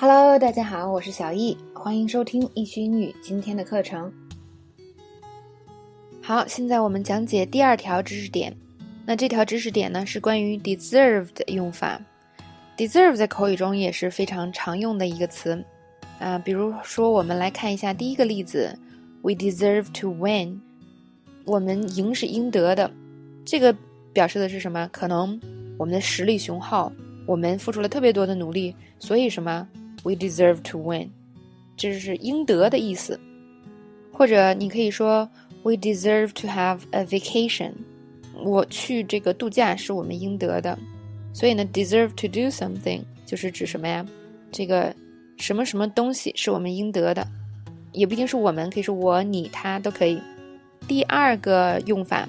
Hello，大家好，我是小易，欢迎收听易学英语今天的课程。好，现在我们讲解第二条知识点。那这条知识点呢是关于 deserve 的用法。deserve 在口语中也是非常常用的一个词啊，比如说我们来看一下第一个例子：We deserve to win。我们赢是应得的。这个表示的是什么？可能我们的实力雄厚，我们付出了特别多的努力，所以什么？We deserve to win，这是应得的意思。或者你可以说，We deserve to have a vacation。我去这个度假是我们应得的。所以呢，deserve to do something 就是指什么呀？这个什么什么东西是我们应得的，也不一定是我们，可以是我、你、他都可以。第二个用法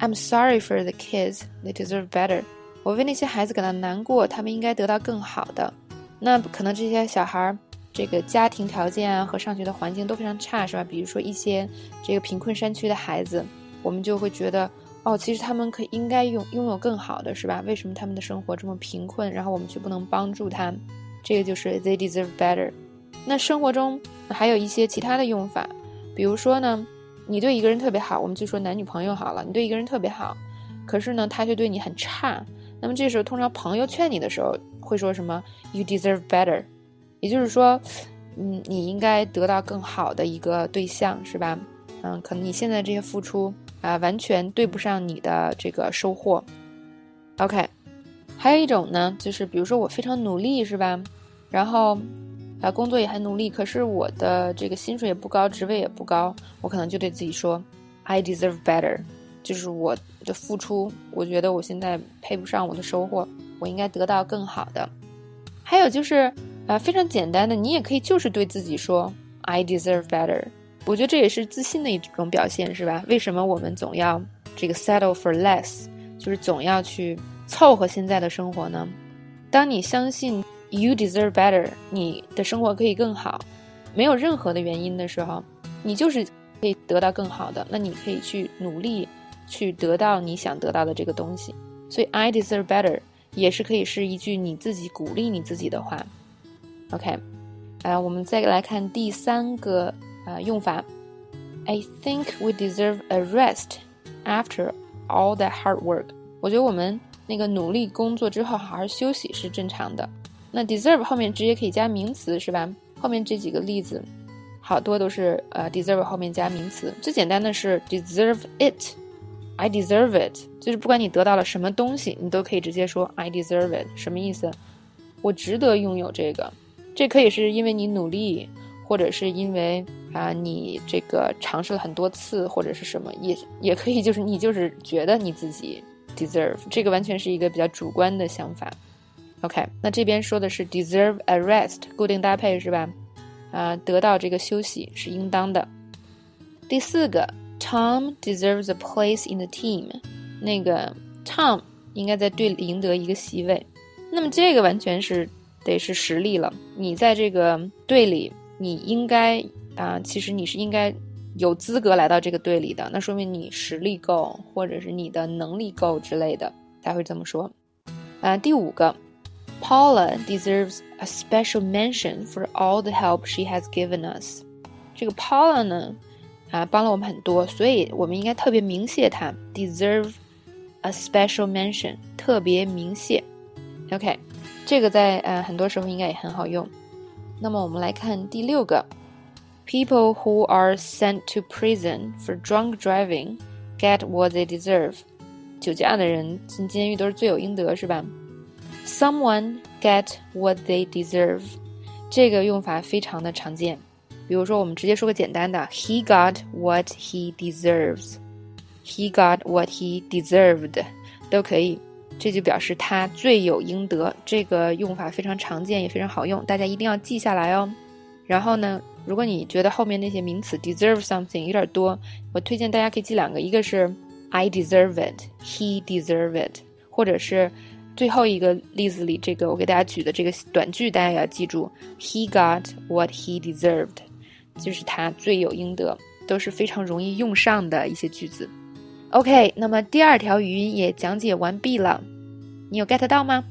，I'm sorry for the kids. They deserve better。我为那些孩子感到难过，他们应该得到更好的。那可能这些小孩儿，这个家庭条件啊和上学的环境都非常差，是吧？比如说一些这个贫困山区的孩子，我们就会觉得，哦，其实他们可应该拥拥有更好的，是吧？为什么他们的生活这么贫困，然后我们却不能帮助他？这个就是 they deserve better。那生活中还有一些其他的用法，比如说呢，你对一个人特别好，我们就说男女朋友好了，你对一个人特别好，可是呢，他却对你很差，那么这时候通常朋友劝你的时候。会说什么？You deserve better，也就是说，嗯，你应该得到更好的一个对象，是吧？嗯，可能你现在这些付出啊，完全对不上你的这个收获。OK，还有一种呢，就是比如说我非常努力，是吧？然后啊，工作也很努力，可是我的这个薪水也不高，职位也不高，我可能就对自己说，I deserve better，就是我的付出，我觉得我现在配不上我的收获。我应该得到更好的，还有就是，啊，非常简单的，你也可以就是对自己说，I deserve better。我觉得这也是自信的一种表现，是吧？为什么我们总要这个 settle for less，就是总要去凑合现在的生活呢？当你相信 you deserve better，你的生活可以更好，没有任何的原因的时候，你就是可以得到更好的。那你可以去努力，去得到你想得到的这个东西。所以 I deserve better。也是可以是一句你自己鼓励你自己的话，OK，啊，我们再来看第三个啊用法，I think we deserve a rest after all that hard work。我觉得我们那个努力工作之后好好休息是正常的。那 deserve 后面直接可以加名词是吧？后面这几个例子好多都是呃 deserve 后面加名词，最简单的是 deserve it。I deserve it，就是不管你得到了什么东西，你都可以直接说 I deserve it，什么意思？我值得拥有这个。这可以是因为你努力，或者是因为啊你这个尝试了很多次，或者是什么，也也可以就是你就是觉得你自己 deserve，这个完全是一个比较主观的想法。OK，那这边说的是 deserve a rest，固定搭配是吧？啊，得到这个休息是应当的。第四个。Tom deserves a place in the team。那个 Tom 应该在队里赢得一个席位。那么这个完全是得是实力了。你在这个队里，你应该啊，其实你是应该有资格来到这个队里的。那说明你实力够，或者是你的能力够之类的，才会这么说。啊，第五个，Paula deserves a special mention for all the help she has given us。这个 Paula 呢？啊，帮了我们很多，所以我们应该特别鸣谢他，deserve a special mention，特别鸣谢。OK，这个在呃很多时候应该也很好用。那么我们来看第六个，people who are sent to prison for drunk driving get what they deserve。酒驾的人进监狱都是罪有应得，是吧？Someone get what they deserve，这个用法非常的常见。比如说，我们直接说个简单的，He got what he deserves. He got what he deserved，都可以。这就表示他罪有应得。这个用法非常常见，也非常好用，大家一定要记下来哦。然后呢，如果你觉得后面那些名词 deserve something 有点多，我推荐大家可以记两个，一个是 I deserve it，He deserve it，或者是最后一个例子里这个我给大家举的这个短句，大家也要记住，He got what he deserved。就是他罪有应得，都是非常容易用上的一些句子。OK，那么第二条语音也讲解完毕了，你有 get 到吗？